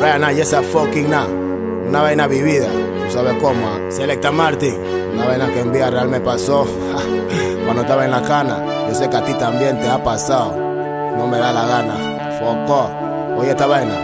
Ryan, y esa fucking na. Una vaina vivida, tú sabes cómo. ah. Selecta Martin, una vaina que en Vía Real me pasó cuando estaba en la cana. Yo sé que a ti también te ha pasado. No me da la gana. Foco. Oye esta vaina.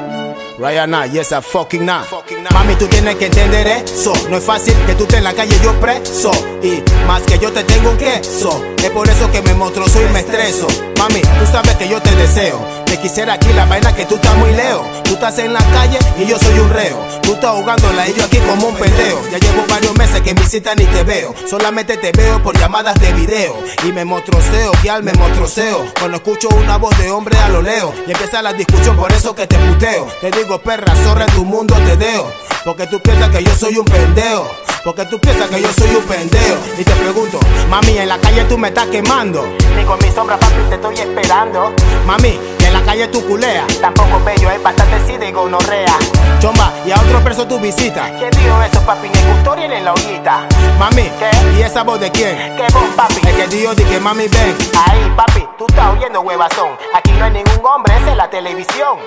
Ryan, y esa fucking na. Mami, tú tienes que entender eso. No es fácil que tú estés en la calle yo preso. Y más que yo te tengo un queso. Es por eso que me monstruo y me estreso. Mami, tú sabes que yo te deseo. Te quisiera aquí la vaina que tú estás muy leo. Tú estás en la calle y yo soy un reo. Tú estás jugándola y yo aquí como un pendejo. Ya llevo varios meses que en visita ni te veo. Solamente te veo por llamadas de video. Y me mostroseo, que al me mostroseo. Cuando escucho una voz de hombre a lo leo. Y empieza la discusión, por eso que te puteo. Te digo, perra, zorra, en tu mundo te deo. Porque tú piensas que yo soy un pendejo. Porque tú piensas que yo soy un pendejo. Y te pregunto, mami, en la calle tú me estás quemando. Ni con mi sombra, papi, te estoy esperando. Mami, calle tú culea. Tampoco bello, es bastante sida y gonorrea. Chomba, y a otro preso tu visita. ¿Quién dijo eso, papi? Ni en la ollita. Mami, ¿qué? ¿Y esa voz de quién? ¿Qué voz, papi? El que dijo de que mami ven. Ahí, papi, tú estás oyendo huevazón. Aquí no hay ningún hombre, esa es la televisión.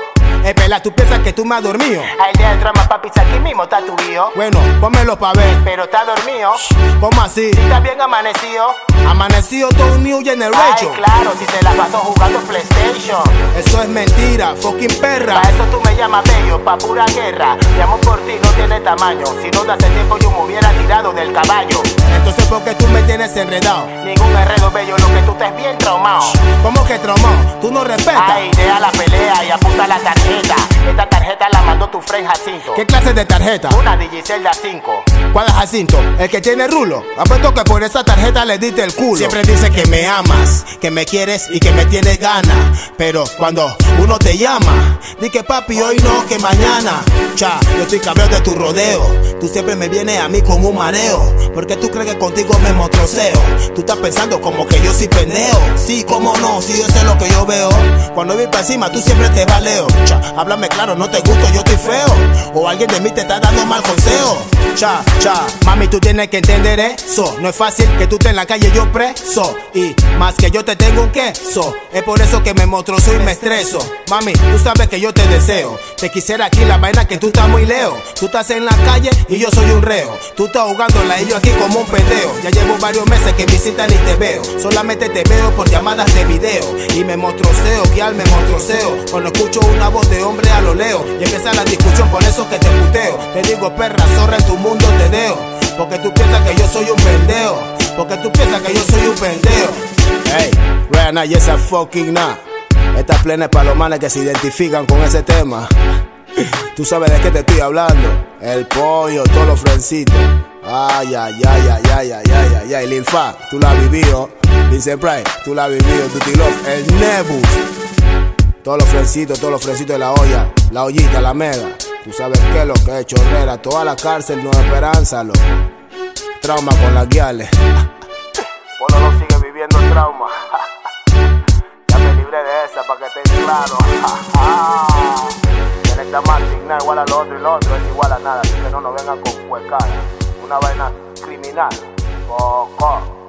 Eh, pela, tú piensas que tú me has dormido. Día del drama, papi, aquí mismo está tu hijo. Bueno, pónmelo pa' ver. Pero está dormido. ¿Cómo así? Está bien amanecido. Amanecido todo un New Generation. Ay, claro, si se la pasó jugando PlayStation. Eso es mentira, fucking perra. Pa' eso tú me llamas bello, pa' pura guerra. Mi amor por ti no tiene tamaño. Si no de hace tiempo yo me hubiera tirado del caballo. Entonces, ¿por qué tú me tienes enredado? Ningún enredo bello, lo que tú estés bien traumado. ¿Cómo que traumado? ¿Tú no respetas? Ay, deja la pelea y apunta la tarjeta. Esta tarjeta la mandó tu friend Jacinto. ¿Qué clase de tarjeta? Una Digicel de A5. ¿Cuál es Jacinto? El que tiene rulo. Apuesto que por esa tarjeta le diste el Siempre dice que me amas, que me quieres y que me tienes ganas. Pero cuando uno te llama, di que papi hoy no, que mañana. Cha, yo estoy cabrón de tu rodeo. Tú siempre me vienes a mí con un mareo. Porque tú crees que contigo me mostroseo. Tú estás pensando como que yo soy pendejo. Sí, cómo no, si yo sé lo que yo veo. Cuando voy para encima, tú siempre te valeo. Cha, háblame claro, no te gusto, yo estoy feo. O alguien de mí te está dando mal consejo. Cha, cha, mami, tú tienes que entender eso. No es fácil que tú estés en la calle yo preso. Y más que yo te tengo un queso. Es por eso que me monstruoso y me estreso. Mami, tú sabes que yo te deseo. Te quisiera aquí la vaina que tú estás muy leo. Tú estás en la calle y yo soy un reo. Tú estás jugándola y yo aquí como un pendejo. Ya llevo varios meses que visita ni te veo. Solamente te veo por llamadas de video. Y me monstruoseo, que al me monstruoseo. Cuando escucho una voz de hombre a lo leo. Y empieza la discusión, por eso que te puteo. Te digo, perra, zorra, en tu mundo te deo. Porque tú piensas que yo soy un pendejo. Porque tú piensas que yo soy un pendejo. Hey, Rihanna y esa fucking na. Estas plenas para que se identifican con ese tema. Tú sabes de qué te estoy hablando. El pollo, todos los frencitos. Ay, ay, ay, ay, ay, ay, ay, ay, ay. Lil Fa, tú la has vivido. Vincent Price, tú la has vivido. Tutti Love, el Nebus. Todos los frencitos, todos los frencitos de la olla. La ollita, la mega. Tú sabes qué es lo que es chorrera. Toda la cárcel, no esperanza, lo. Trauma con las guiales. Para que estés claro. Tienes que digna igual a lo otro y lo otro es igual a nada. Así que no nos vengan con huecada. Una vaina criminal. Poco.